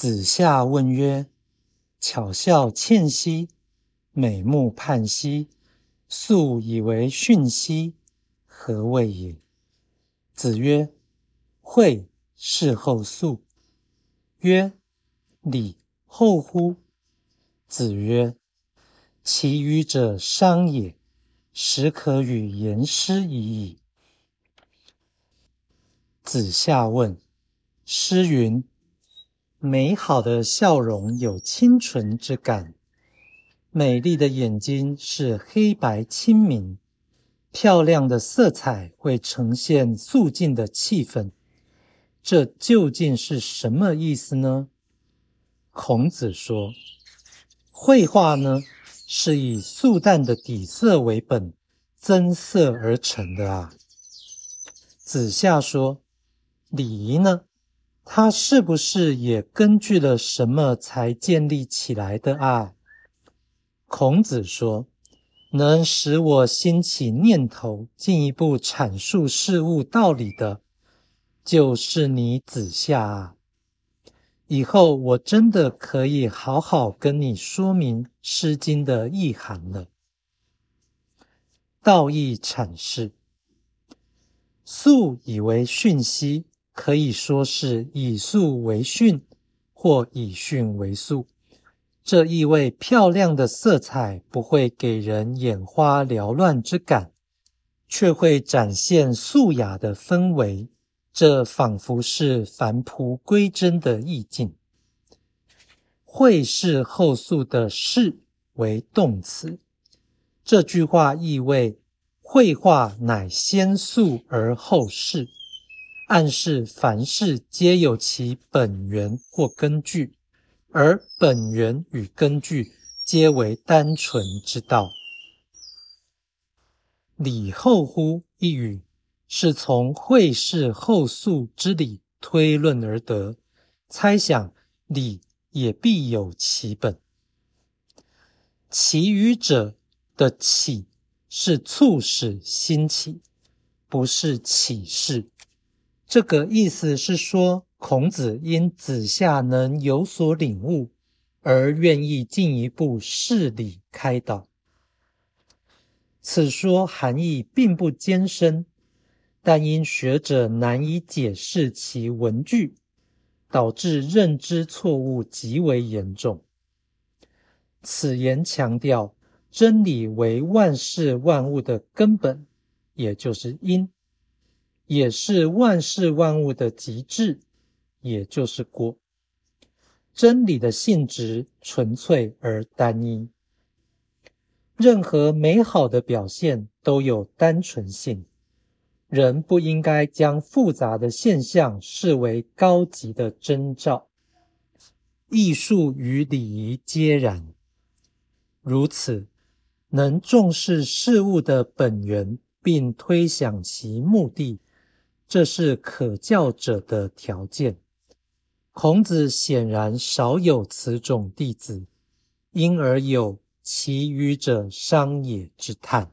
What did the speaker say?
子夏问曰：“巧笑倩兮，美目盼兮，素以为训兮，何谓也？”子曰：“惠事后素。”曰：“礼后乎？”子曰：“其余者商也，始可与言师已矣。”子夏问：“诗云。”美好的笑容有清纯之感，美丽的眼睛是黑白清明，漂亮的色彩会呈现肃静的气氛。这究竟是什么意思呢？孔子说：“绘画呢，是以素淡的底色为本，增色而成的啊。”子夏说：“礼仪呢？”他是不是也根据了什么才建立起来的啊？孔子说：“能使我兴起念头，进一步阐述事物道理的，就是你子夏啊。以后我真的可以好好跟你说明《诗经》的意涵了。道义阐释，素以为训兮。”可以说是以素为训，或以训为素。这意味漂亮的色彩不会给人眼花缭乱之感，却会展现素雅的氛围。这仿佛是返璞归真的意境。绘事后素的“事”为动词，这句话意味绘画乃先素而后事。暗示凡事皆有其本源或根据，而本源与根据皆为单纯之道。礼后乎一语，是从会事后素之理推论而得，猜想礼也必有其本。其余者的起是促使兴起，不是启示。这个意思是说，孔子因子夏能有所领悟，而愿意进一步事理开导。此说含义并不艰深，但因学者难以解释其文句，导致认知错误极为严重。此言强调真理为万事万物的根本，也就是因。也是万事万物的极致，也就是果。真理的性质纯粹而单一，任何美好的表现都有单纯性。人不应该将复杂的现象视为高级的征兆。艺术与礼仪皆然。如此，能重视事物的本源，并推想其目的。这是可教者的条件。孔子显然少有此种弟子，因而有其余者商也之叹。